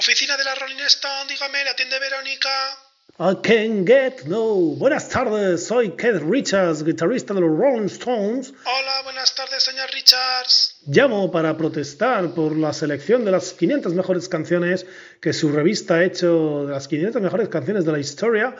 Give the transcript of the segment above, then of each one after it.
Oficina de la Rolling Stone, dígame, ¿le atiende Verónica? I can get no. Buenas tardes, soy Keith Richards, guitarrista de los Rolling Stones. Hola, buenas tardes, señor Richards. Llamo para protestar por la selección de las 500 mejores canciones que su revista ha hecho de las 500 mejores canciones de la historia,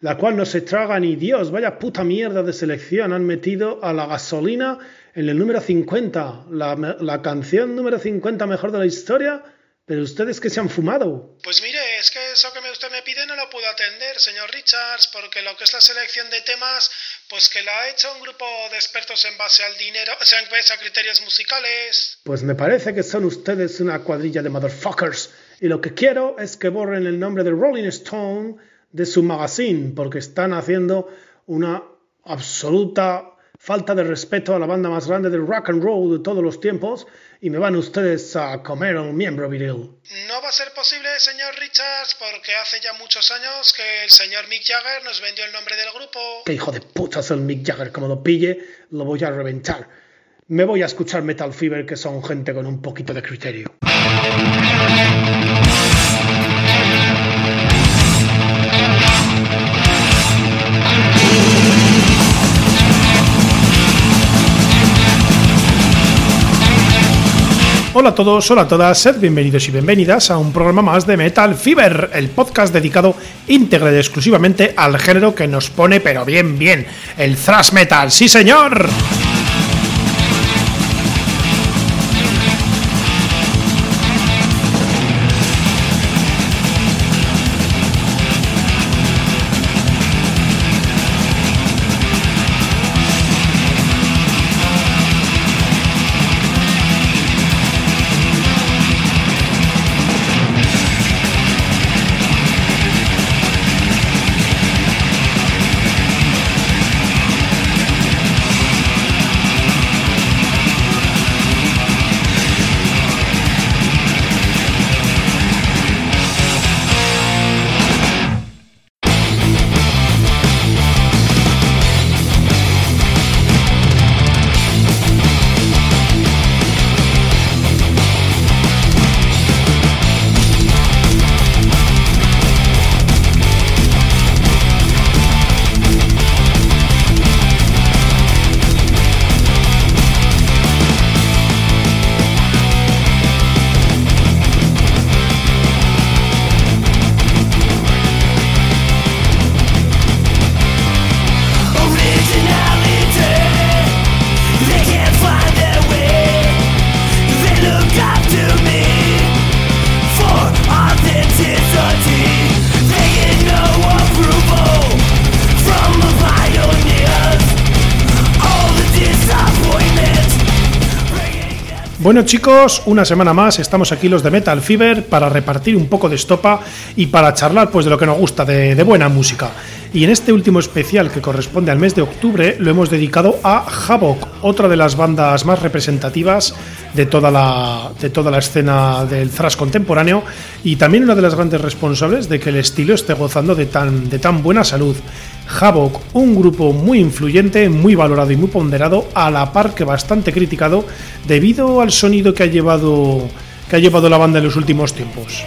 la cual no se traga ni Dios. Vaya puta mierda de selección. Han metido a la gasolina en el número 50, la, la canción número 50 mejor de la historia. Pero ustedes que se han fumado. Pues mire, es que eso que usted me pide no lo puedo atender, señor Richards, porque lo que es la selección de temas, pues que la ha hecho un grupo de expertos en base al dinero, o sea, en base a criterios musicales. Pues me parece que son ustedes una cuadrilla de motherfuckers. Y lo que quiero es que borren el nombre de Rolling Stone de su magazine, porque están haciendo una absoluta falta de respeto a la banda más grande del rock and roll de todos los tiempos y me van ustedes a comer un miembro viril. No va a ser posible, señor Richards, porque hace ya muchos años que el señor Mick Jagger nos vendió el nombre del grupo. ¡Qué hijo de puta es el Mick Jagger! Como lo pille, lo voy a reventar. Me voy a escuchar Metal Fever, que son gente con un poquito de criterio. Hola a todos, hola a todas, sed bienvenidos y bienvenidas a un programa más de Metal Fever, el podcast dedicado íntegra y exclusivamente al género que nos pone pero bien bien, el thrash metal, sí señor. Bueno chicos, una semana más estamos aquí los de Metal Fever para repartir un poco de estopa y para charlar pues de lo que nos gusta, de, de, buena música. Y en este último especial que corresponde al mes de octubre lo hemos dedicado a Havoc, otra de las bandas más representativas de toda la, de toda la escena del thrash contemporáneo y también una de las grandes responsables de que el estilo esté gozando de tan, de tan buena salud. Havoc, un grupo muy influyente, muy valorado y muy ponderado, a la par que bastante criticado debido al sonido que ha llevado, que ha llevado la banda en los últimos tiempos.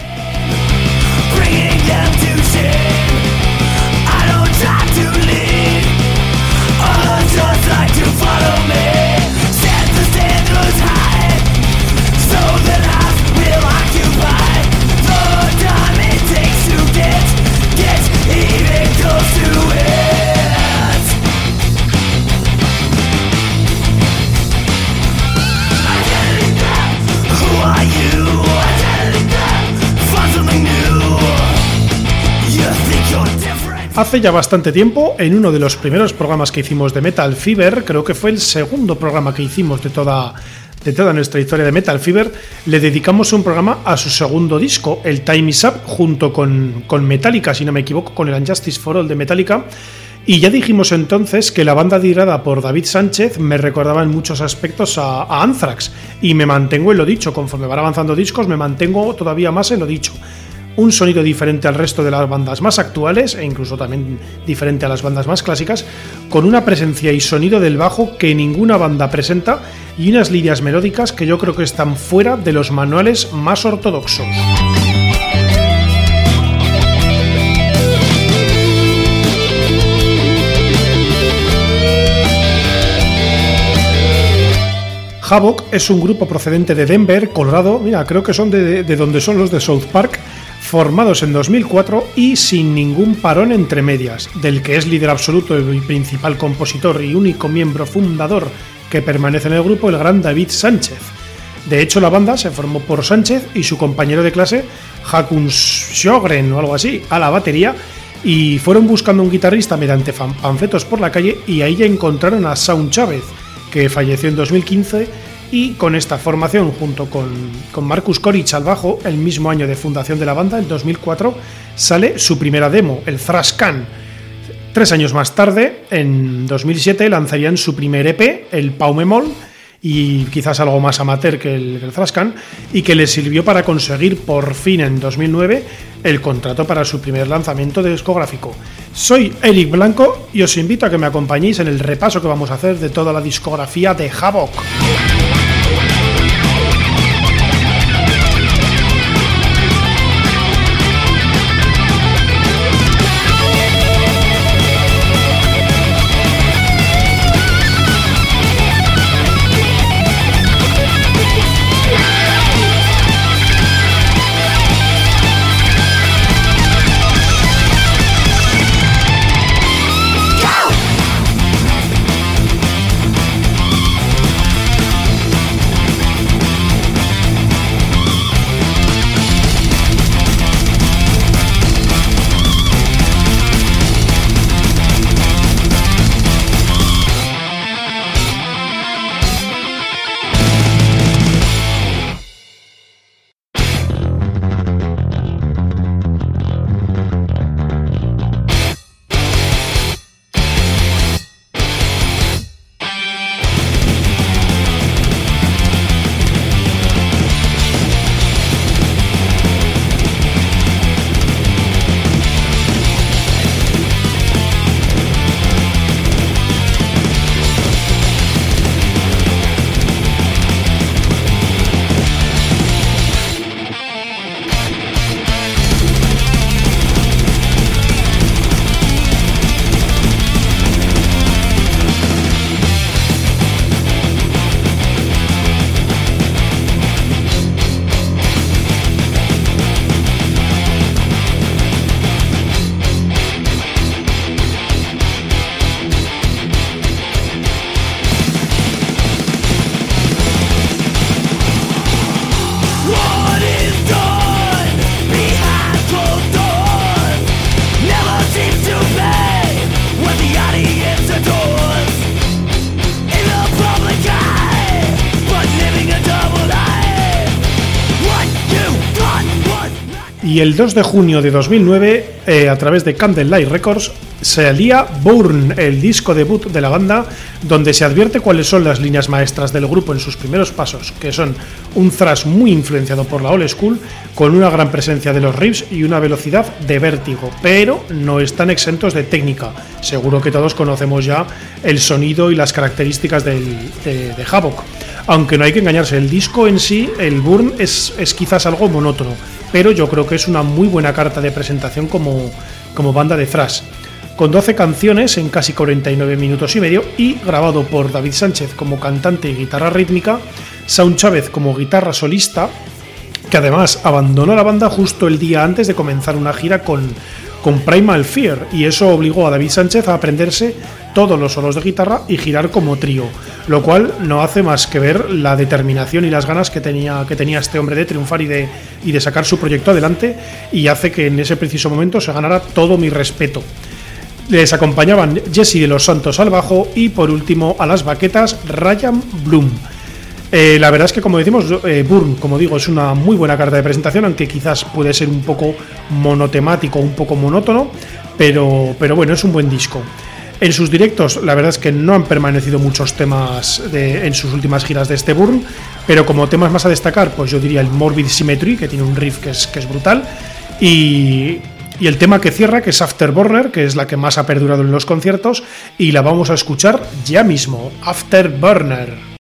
Hace ya bastante tiempo, en uno de los primeros programas que hicimos de Metal Fever, creo que fue el segundo programa que hicimos de toda, de toda nuestra historia de Metal Fever, le dedicamos un programa a su segundo disco, el Time Is Up, junto con, con Metallica, si no me equivoco, con el Unjustice for All de Metallica. Y ya dijimos entonces que la banda dirada por David Sánchez me recordaba en muchos aspectos a, a Anthrax, y me mantengo en lo dicho, conforme van avanzando discos, me mantengo todavía más en lo dicho un sonido diferente al resto de las bandas más actuales e incluso también diferente a las bandas más clásicas, con una presencia y sonido del bajo que ninguna banda presenta y unas líneas melódicas que yo creo que están fuera de los manuales más ortodoxos. Havoc es un grupo procedente de Denver, Colorado. Mira, creo que son de, de donde son los de South Park formados en 2004 y sin ningún parón entre medias, del que es líder absoluto y principal compositor y único miembro fundador que permanece en el grupo, el gran David Sánchez. De hecho, la banda se formó por Sánchez y su compañero de clase, Hakun Sjogren o algo así, a la batería, y fueron buscando un guitarrista mediante panfletos por la calle y ahí ya encontraron a Saun Chávez, que falleció en 2015 y con esta formación junto con, con Marcus Corich al bajo, el mismo año de fundación de la banda, en 2004, sale su primera demo, el Thrash. Tres años más tarde, en 2007, lanzarían su primer EP, el Paumemol, y quizás algo más amateur que el, el y que le sirvió para conseguir por fin en 2009 el contrato para su primer lanzamiento de discográfico. Soy Eric Blanco y os invito a que me acompañéis en el repaso que vamos a hacer de toda la discografía de Havoc. Y el 2 de junio de 2009, eh, a través de Candlelight Records, salía Burn, el disco debut de la banda, donde se advierte cuáles son las líneas maestras del grupo en sus primeros pasos, que son un thrash muy influenciado por la old school, con una gran presencia de los riffs y una velocidad de vértigo, pero no están exentos de técnica. Seguro que todos conocemos ya el sonido y las características del, de, de Havoc. Aunque no hay que engañarse, el disco en sí, el Burn, es, es quizás algo monótono pero yo creo que es una muy buena carta de presentación como, como banda de thrash. Con 12 canciones en casi 49 minutos y medio y grabado por David Sánchez como cantante y guitarra rítmica, Saun Chávez como guitarra solista, que además abandonó la banda justo el día antes de comenzar una gira con, con Primal Fear y eso obligó a David Sánchez a aprenderse todos los solos de guitarra y girar como trío, lo cual no hace más que ver la determinación y las ganas que tenía, este hombre de triunfar y de, y de sacar su proyecto adelante y hace que en ese preciso momento se ganara todo mi respeto. Les acompañaban Jesse de los Santos al bajo y por último a las baquetas Ryan Bloom. Eh, la verdad es que, como decimos, eh, Burn, como digo, es una muy buena carta de presentación, aunque quizás puede ser un poco monotemático, un poco monótono, pero, pero bueno, es un buen disco. En sus directos, la verdad es que no han permanecido muchos temas en sus últimas giras de este Burn, pero como temas más a destacar, pues yo diría el Morbid Symmetry, que tiene un riff que es, que es brutal, y, y el tema que cierra, que es Afterburner, que es la que más ha perdurado en los conciertos, y la vamos a escuchar ya mismo, Afterburner.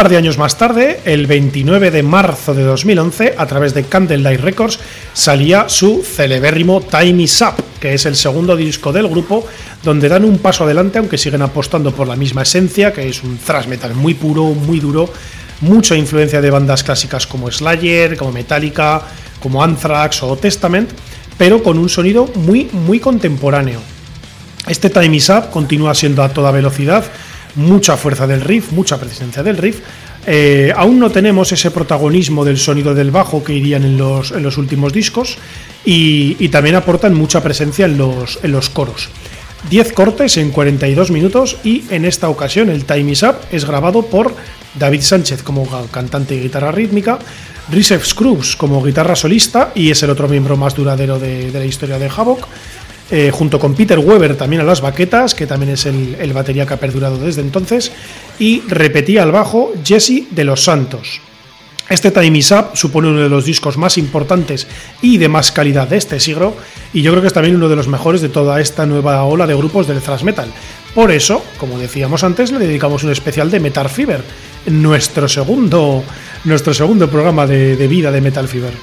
Par de años más tarde, el 29 de marzo de 2011, a través de Candlelight Records, salía su celebérrimo Time Is Up, que es el segundo disco del grupo, donde dan un paso adelante, aunque siguen apostando por la misma esencia, que es un thrash metal muy puro, muy duro, mucha influencia de bandas clásicas como Slayer, como Metallica, como Anthrax o Testament, pero con un sonido muy, muy contemporáneo. Este Time Is Up continúa siendo a toda velocidad, mucha fuerza del riff, mucha presencia del riff. Eh, aún no tenemos ese protagonismo del sonido del bajo que irían en los, en los últimos discos y, también aportan mucha presencia en los, en los coros. 10 cortes en 42 minutos y en esta ocasión el Time Is Up es grabado por David Sánchez como cantante y guitarra rítmica, Risev Scrubs como guitarra solista y es el otro miembro más duradero de, de la historia de Havoc. Eh, junto con Peter Weber también a las baquetas, que también es el, batería que ha perdurado desde entonces, y repetía al bajo Jesse de los Santos. Este Time Is Up supone uno de los discos más importantes y de más calidad de este siglo, y yo creo que es también uno de los mejores de toda esta nueva ola de grupos del thrash metal. Por eso, como decíamos antes, le dedicamos un especial de Metal Fever, nuestro segundo, nuestro segundo programa de, de vida de Metal Fever.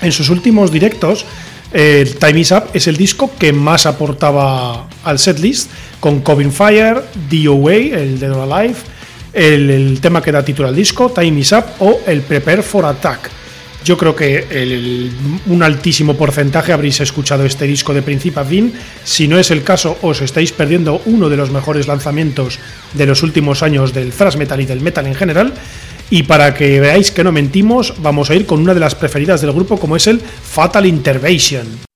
En sus últimos directos, el Time Is Up es el disco que más aportaba al setlist, con Covin Fire, DOA, el Dead or Alive, el, tema que da título al disco, Time Is Up, o el Prepare for Attack. Yo creo que un altísimo porcentaje habréis escuchado este disco de principio a fin. Si no es el caso, os estáis perdiendo uno de los mejores lanzamientos de los últimos años del thrash metal y del metal en general. Y para que veáis que no mentimos, vamos a ir con una de las preferidas del grupo como es el Fatal Intervention.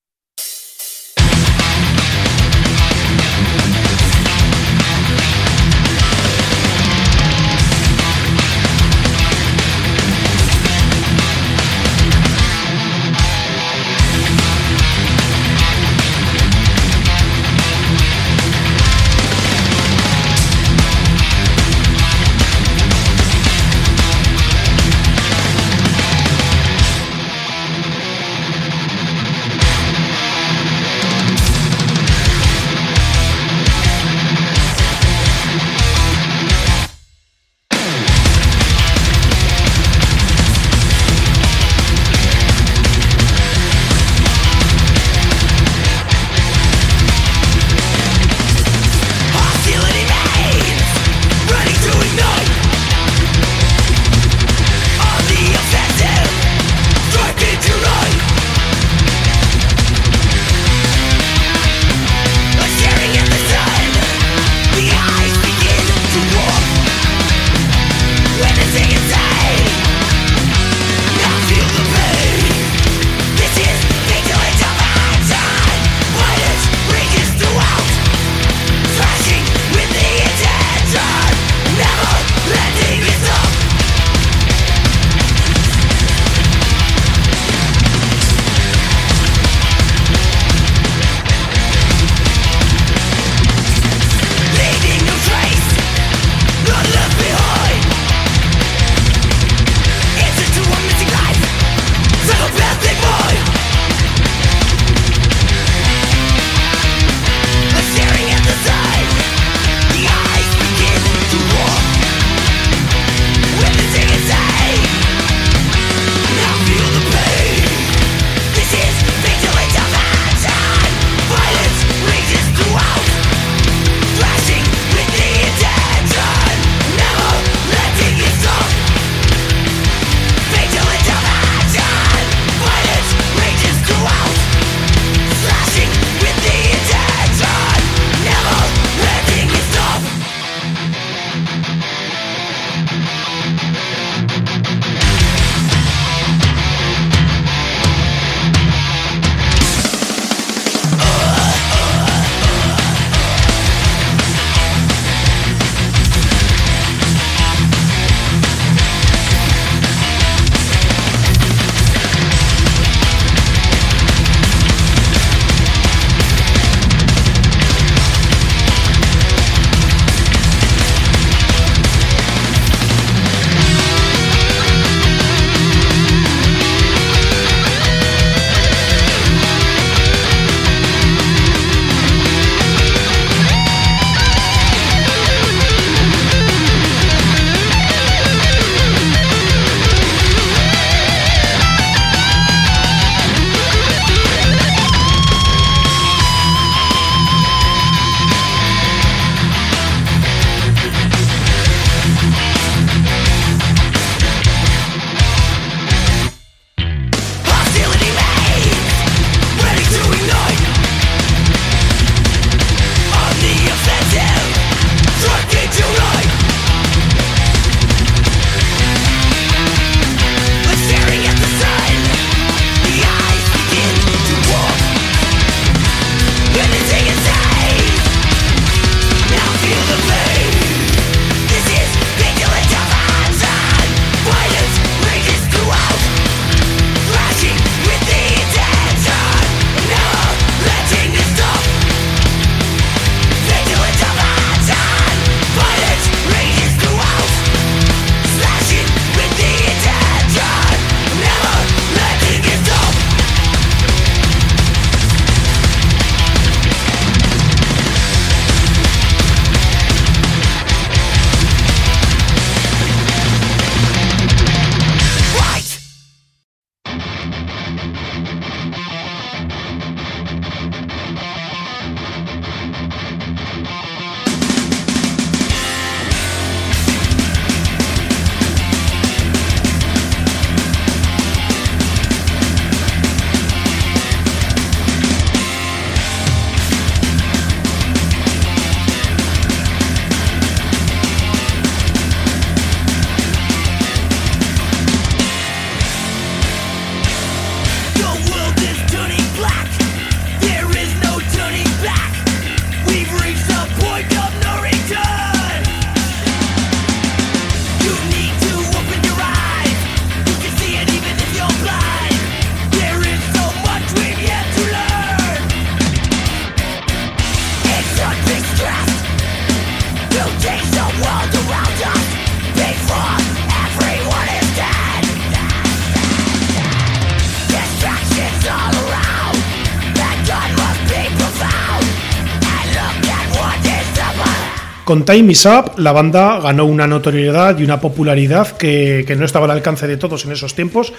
Con Time Is Up, la banda ganó una notoriedad y una popularidad que, no estaba al alcance de todos en esos tiempos.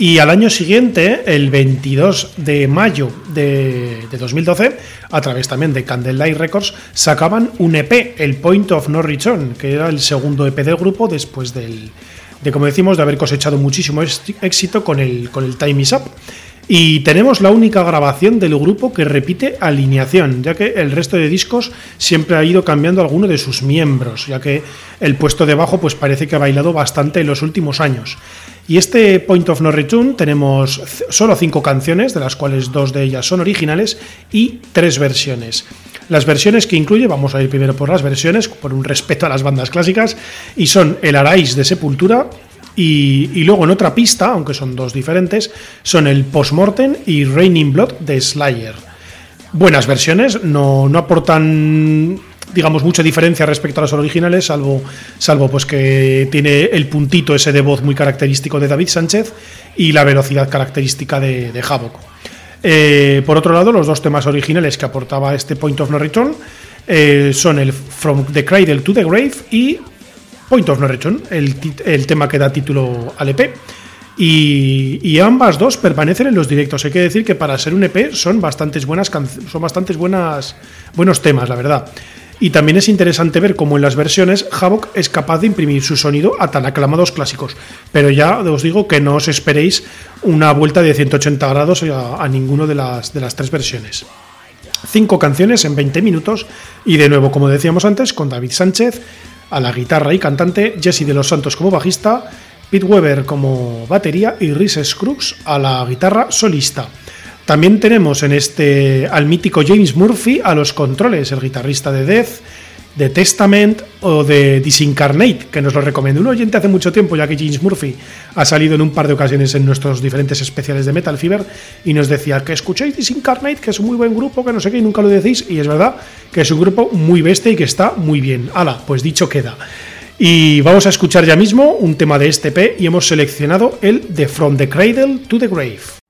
Y al año siguiente, el 22 de mayo de, 2012, a través también de Candlelight Records, sacaban un EP, el Point of No Return, que era el segundo EP del grupo después del, de, como decimos, de haber cosechado muchísimo éxito con el, con el Time Is Up. Y tenemos la única grabación del grupo que repite alineación, ya que el resto de discos siempre ha ido cambiando alguno de sus miembros, ya que el puesto de bajo pues parece que ha bailado bastante en los últimos años. Y este Point of No Return tenemos solo cinco canciones, de las cuales dos de ellas son originales, y tres versiones. Las versiones que incluye, vamos a ir primero por las versiones, por un respeto a las bandas clásicas, y son El Arais de Sepultura, y, luego en otra pista, aunque son dos diferentes, son el Postmortem y Raining Blood de Slayer. Buenas versiones, no, no aportan digamos mucha diferencia respecto a las originales, salvo, salvo pues que tiene el puntito ese de voz muy característico de David Sánchez y la velocidad característica de, de Havoc. Eh, por otro lado, los dos temas originales que aportaba este Point of No Return eh, son el From the Cradle to the Grave y Point of No Return, el, tema que da título al EP. Y, ambas dos permanecen en los directos. Hay que decir que para ser un EP son bastantes buenas son bastantes buenas buenos temas, la verdad. Y también es interesante ver cómo en las versiones Havoc es capaz de imprimir su sonido a tan aclamados clásicos. Pero ya os digo que no os esperéis una vuelta de 180 grados a, a ninguno de las, de las tres versiones. Cinco canciones en 20 minutos y de nuevo, como decíamos antes, con David Sánchez, a la guitarra y cantante, Jesse de los Santos como bajista, Pete Weber como batería y Rhys Scruggs a la guitarra solista. También tenemos en este al mítico James Murphy a los controles, el guitarrista de Death, de Testament o de Disincarnate, que nos lo recomendó un oyente hace mucho tiempo, ya que James Murphy ha salido en un par de ocasiones en nuestros diferentes especiales de Metal Fever y nos decía que escuchéis Disincarnate, que es un muy buen grupo, que no sé qué, nunca lo decís, y es verdad que es un grupo muy bestia y que está muy bien. Ala, pues dicho queda. Y vamos a escuchar ya mismo un tema de este P y hemos seleccionado el de From the Cradle to the Grave.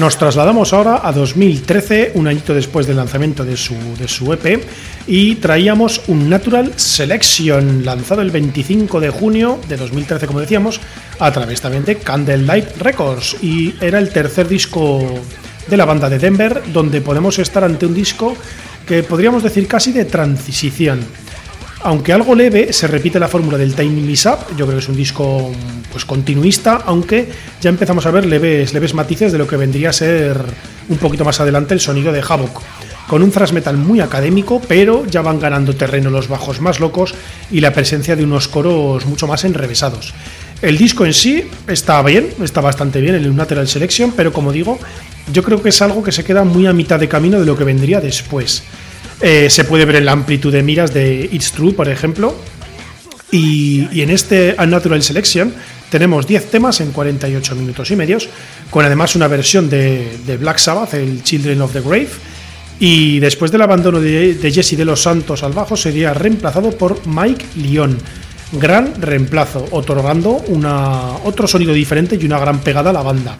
Nos trasladamos ahora a 2013, un añito después del lanzamiento de su, de su EP, y traíamos un Natural Selection, lanzado el 25 de junio de 2013, como decíamos, a través también de Candlelight Records, y era el tercer disco de la banda de Denver, donde podemos estar ante un disco que podríamos decir casi de transición. Aunque algo leve, se repite la fórmula del Time Miss Up. Yo creo que es un disco pues continuista, aunque ya empezamos a ver leves, leves matices de lo que vendría a ser un poquito más adelante el sonido de Havoc. Con un thrash metal muy académico, pero ya van ganando terreno los bajos más locos y la presencia de unos coros mucho más enrevesados. El disco en sí está bien, está bastante bien, el Unnatural Selection, pero como digo, yo creo que es algo que se queda muy a mitad de camino de lo que vendría después. Eh, se puede ver en la amplitud de miras de It's True, por ejemplo. Y, en este Unnatural Selection tenemos 10 temas en 48 minutos y medios, con además una versión de, Black Sabbath, el Children of the Grave. Y después del abandono de, Jesse de los Santos al bajo, sería reemplazado por Mike Lyon. Gran reemplazo, otorgando otro sonido diferente y una gran pegada a la banda.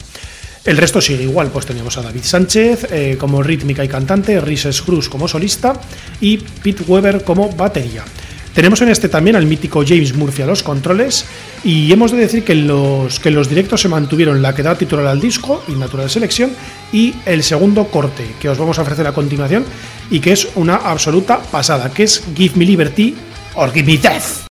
El resto sigue igual, pues tenemos a David Sánchez eh, como rítmica y cantante, Rhys Cruz como solista y Pete Weber como batería. Tenemos en este también al mítico James Murphy a los controles y hemos de decir que en los, que los directos se mantuvieron la que da titular al disco, Natural Selección, y el segundo corte que os vamos a ofrecer a continuación y que es una absoluta pasada, que es Give Me Liberty or Give Me Death.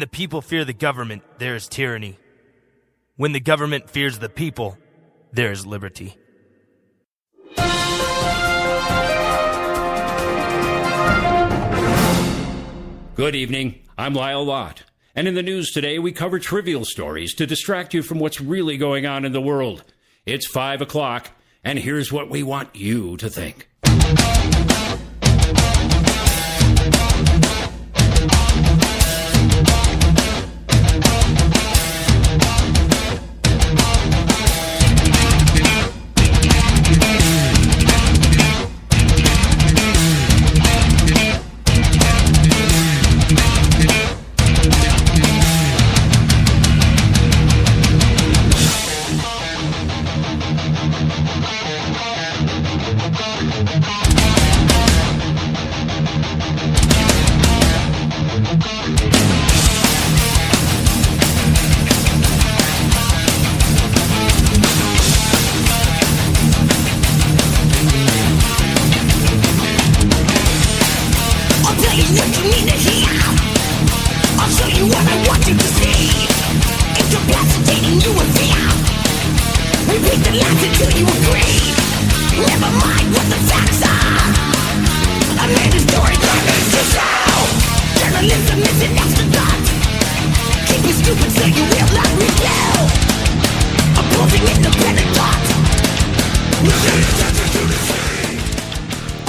When the people fear the government, there is tyranny. When the government fears the people, there is liberty. Good evening. I'm Lyle Lott. And in the news today, we cover trivial stories to distract you from what's really going on in the world. It's 5 o'clock, and here's what we want you to think.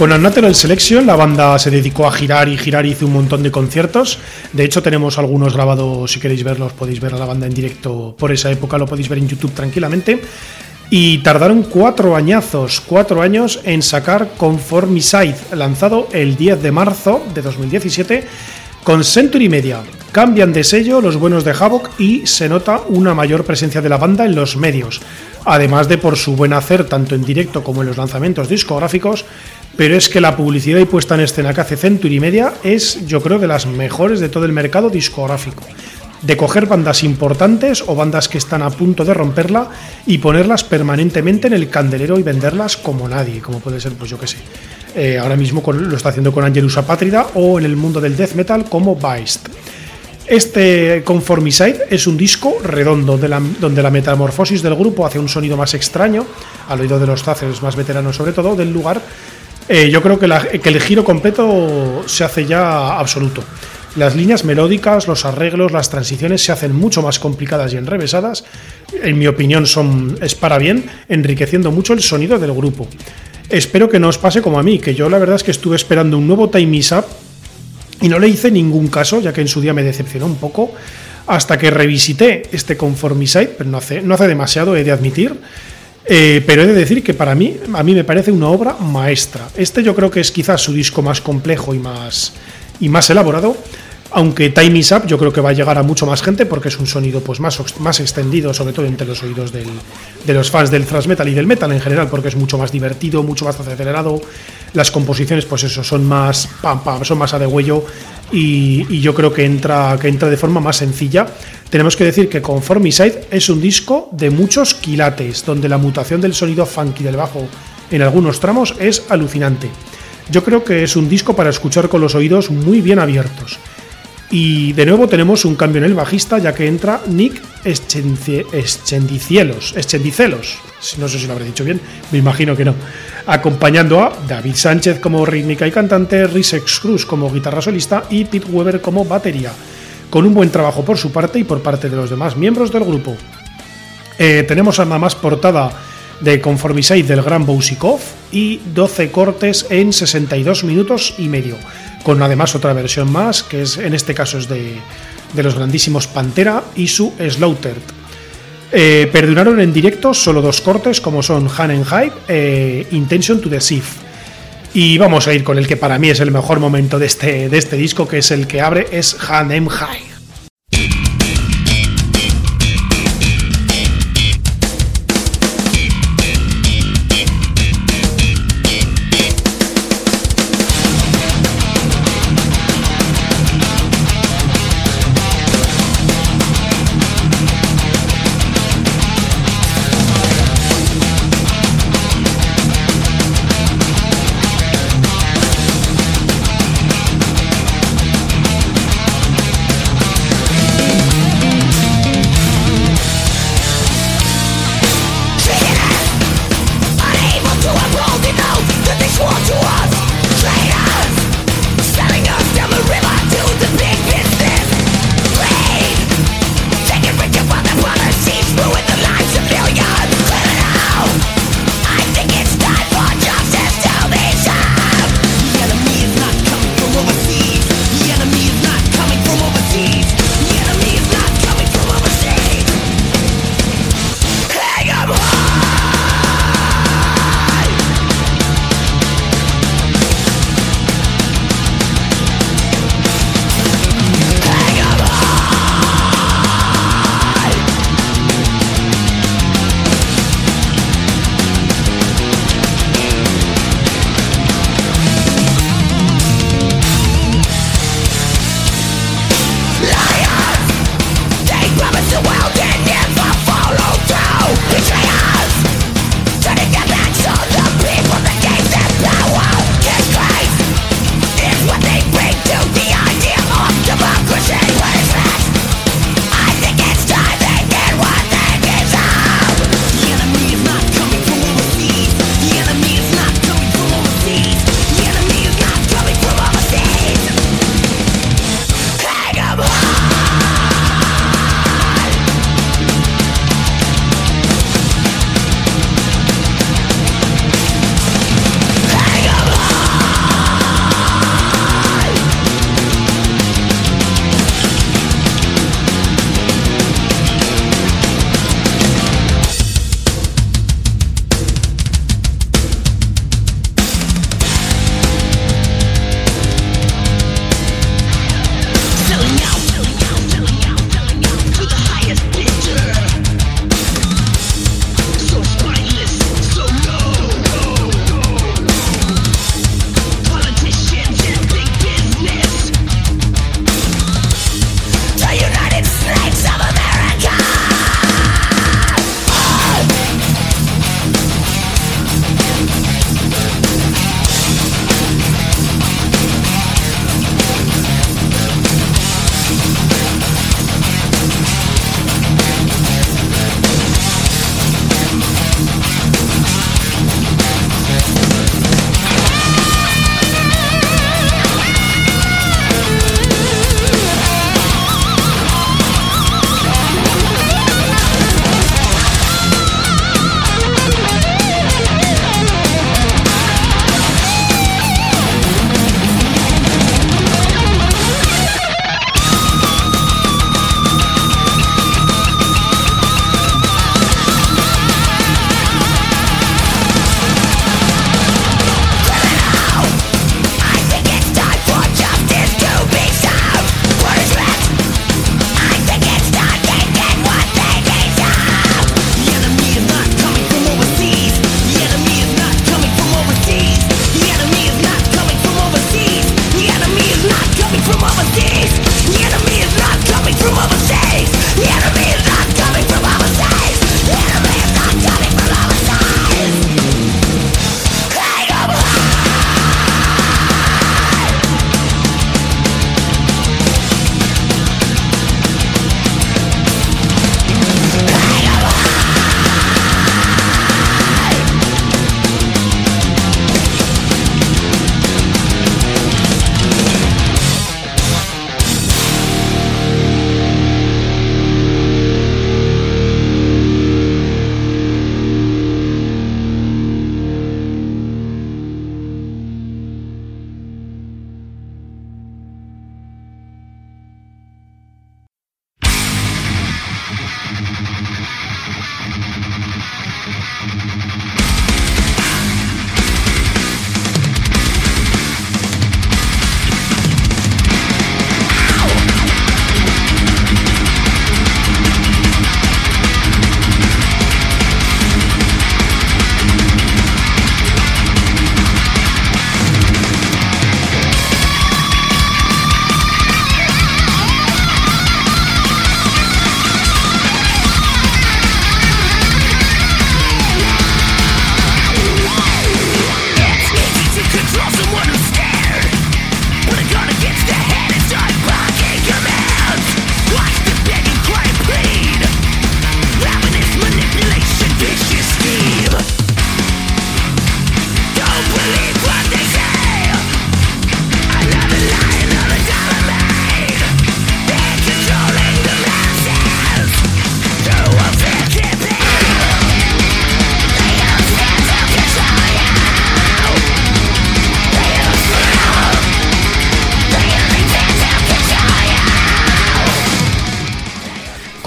Con Unnatural Selection la banda se dedicó a girar y girar y hizo un montón de conciertos. De hecho tenemos algunos grabados, si queréis verlos podéis ver a la banda en directo por esa época, lo podéis ver en YouTube tranquilamente. Y tardaron cuatro añazos, cuatro años en sacar Conformicide, lanzado el 10 de marzo de 2017 con Century Media. Cambian de sello los buenos de Havoc y se nota una mayor presencia de la banda en los medios, además de por su buen hacer tanto en directo como en los lanzamientos discográficos, pero es que la publicidad y puesta en escena que hace Century Media es, yo creo, de las mejores de todo el mercado discográfico. De coger bandas importantes o bandas que están a punto de romperla y ponerlas permanentemente en el candelero y venderlas como nadie, como puede ser, pues yo que sé. eh, ahora mismo lo está haciendo con Angelus Apátrida o en el mundo del death metal como Beist. Este Conformicide es un disco redondo donde la metamorfosis del grupo hace un sonido más extraño, al oído de los Tacers más veteranos sobre todo del lugar. Eh, yo creo que, el giro completo se hace ya absoluto. Las líneas melódicas, los arreglos, las transiciones se hacen mucho más complicadas y enrevesadas. En mi opinión son es para bien, enriqueciendo mucho el sonido del grupo. Espero que no os pase como a mí, que yo la verdad es que estuve esperando un nuevo Time Is Up y no le hice ningún caso, ya que en su día me decepcionó un poco, hasta que revisité este Conformicide, pero no hace, no hace demasiado, he de admitir. Eh, pero he de decir que para mí, a mí me parece una obra maestra. Este yo creo que es quizás su disco más complejo y más, y más elaborado. Aunque Time Is Up yo creo que va a llegar a mucho más gente porque es un sonido pues más, más extendido, sobre todo entre los oídos del- de los fans del thrash metal y del metal en general, porque es mucho más divertido, mucho más acelerado. Las composiciones, pues eso, son más pam pam, son más a de huello y, yo creo que entra, que entra de forma más sencilla. Tenemos que decir que Conformicide es un disco de muchos quilates, donde la mutación del sonido funky del bajo en algunos tramos es alucinante. Yo creo que es un disco para escuchar con los oídos muy bien abiertos. Y de nuevo tenemos un cambio en el bajista, ya que entra Nick Eschendicielos, no sé si lo habré dicho bien, me imagino que no, acompañando a David Sánchez como rítmica y cantante, Risex Cruz como guitarra solista y Pete Weber como batería, con un buen trabajo por su parte y por parte de los demás miembros del grupo. Eh, tenemos nada más portada de Conformicide del gran Bousikov y 12 cortes en 62 minutos y medio, con además otra versión más, que es en este caso es de, de los grandísimos Pantera y su Slaughtered. Eh, perduraron en directo solo dos cortes, como son Han and Hype e Intention to Deceive. Y vamos a ir con el que para mí es el mejor momento de este, de este disco, que es el que abre, es Han and Hype.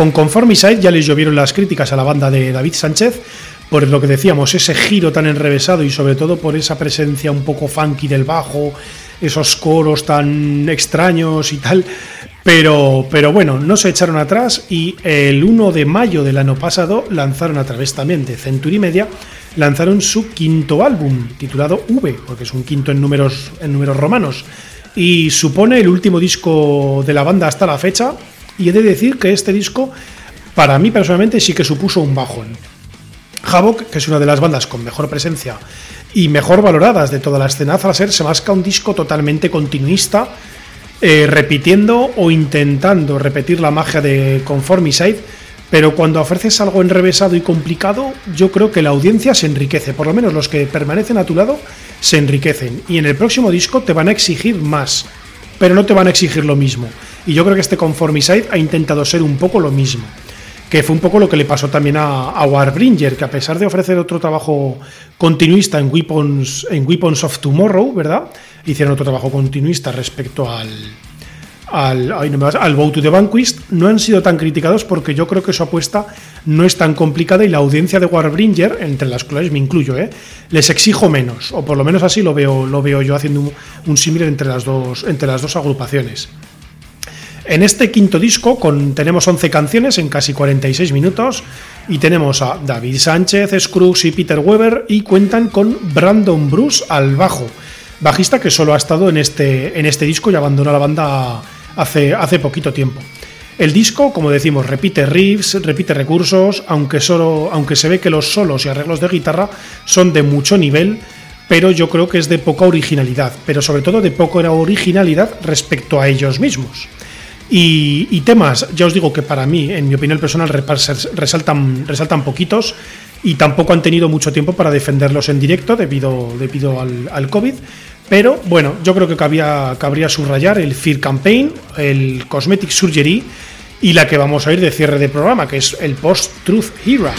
Con Conformicide ya les llovieron las críticas a la banda de David Sánchez por lo que decíamos, ese giro tan enrevesado y sobre todo por esa presencia un poco funky del bajo, esos coros tan extraños y tal. Pero, pero bueno, no se echaron atrás y el 1 de mayo del año pasado lanzaron a través también de Century Media, lanzaron su quinto álbum, titulado V, porque es un quinto en números, en números romanos, y supone el último disco de la banda hasta la fecha, y he de decir que este disco, para mí personalmente, sí que supuso un bajón. Havoc, que es una de las bandas con mejor presencia y mejor valoradas de toda la escena Thrasher, se masca un disco totalmente continuista, eh, repitiendo o intentando repetir la magia de Conformicide, pero cuando ofreces algo enrevesado y complicado, yo creo que la audiencia se enriquece, por lo menos los que permanecen a tu lado se enriquecen, y en el próximo disco te van a exigir más, pero no te van a exigir lo mismo. Y yo creo que este Conformicide ha intentado ser un poco lo mismo que fue un poco lo que le pasó también a, Warbringer, que a pesar de ofrecer otro trabajo continuista en Weapons, en Weapons of Tomorrow, ¿verdad? Hicieron otro trabajo continuista respecto al, al, al Bow to the Vanquist, no han sido tan criticados porque yo creo que su apuesta no es tan complicada y la audiencia de Warbringer, entre las cuales me incluyo, ¿eh? les exijo menos, o por lo menos así lo veo, lo veo yo haciendo un, un entre, las dos, entre las dos agrupaciones. En este quinto disco tenemos 11 canciones en casi 46 minutos y tenemos a David Sánchez, Scruggs y Peter Weber y cuentan con Brandon Bruce al bajo, bajista que solo ha estado en este, en este disco y abandonó la banda hace, hace poquito tiempo. El disco, como decimos, repite riffs, repite recursos, aunque, solo, aunque se ve que los solos y arreglos de guitarra son de mucho nivel, pero yo creo que es de poca originalidad, pero sobre todo de poca originalidad respecto a ellos mismos. Y, temas, ya os digo que para mí, en mi opinión personal, resaltan, resaltan poquitos y tampoco han tenido mucho tiempo para defenderlos en directo debido, debido al, COVID. Pero bueno, yo creo que cabía, cabría subrayar el Fear Campaign, el Cosmetic Surgery y la que vamos a ir de cierre de programa, que es el Post-Truth Hero.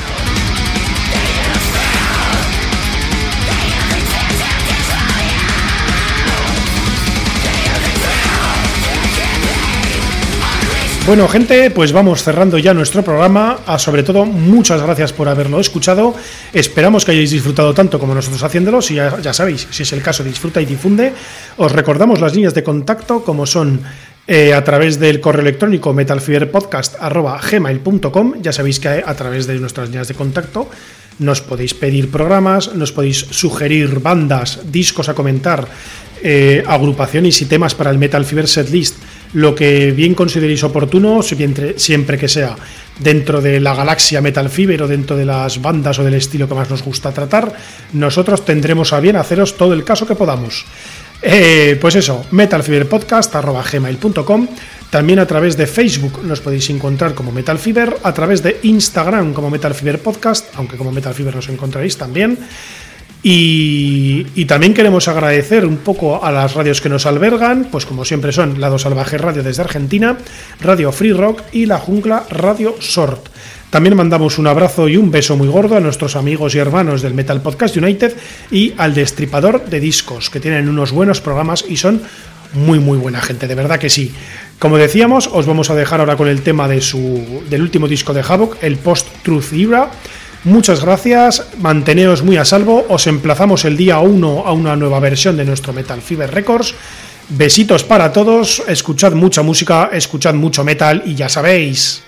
Bueno, gente, pues vamos cerrando ya nuestro programa. A, sobre todo, muchas gracias por haberlo escuchado. Esperamos que hayáis disfrutado tanto como nosotros haciéndolo. Si ya, sabéis, si es el caso, disfruta y difunde. Os recordamos las líneas de contacto, como son eh, a través del correo electrónico metalfiberpodcast.gmail.com. Ya sabéis que a través de nuestras líneas de contacto nos podéis pedir programas, nos podéis sugerir bandas, discos a comentar, eh, agrupaciones y temas para el Metal Fever Setlist lo que bien consideréis oportuno, siempre que sea dentro de la galaxia Metal Fever o dentro de las bandas o del estilo que más nos gusta tratar, nosotros tendremos a bien haceros todo el caso que podamos. Eh, pues eso, metalfiberpodcast.gmail.com También a través de Facebook nos podéis encontrar como Metal Fever, a través de Instagram como Metal Fever Podcast, aunque como Metal Fever nos encontraréis también. Y, también queremos agradecer un poco a las radios que nos albergan, pues como siempre son Lado Salvaje Radio desde Argentina, Radio Free Rock y La Jungla Radio Sort. También mandamos un abrazo y un beso muy gordo a nuestros amigos y hermanos del Metal Podcast United y al Destripador de Discos, que tienen unos buenos programas y son muy muy buena gente, de verdad que sí. Como decíamos, os vamos a dejar ahora con el tema de su, del último disco de Havoc, el Post-Truth Era. Muchas gracias, manteneos muy a salvo, os emplazamos el día 1 a una nueva versión de nuestro Metal Fever Records. Besitos para todos, escuchad mucha música, escuchad mucho metal y ya sabéis.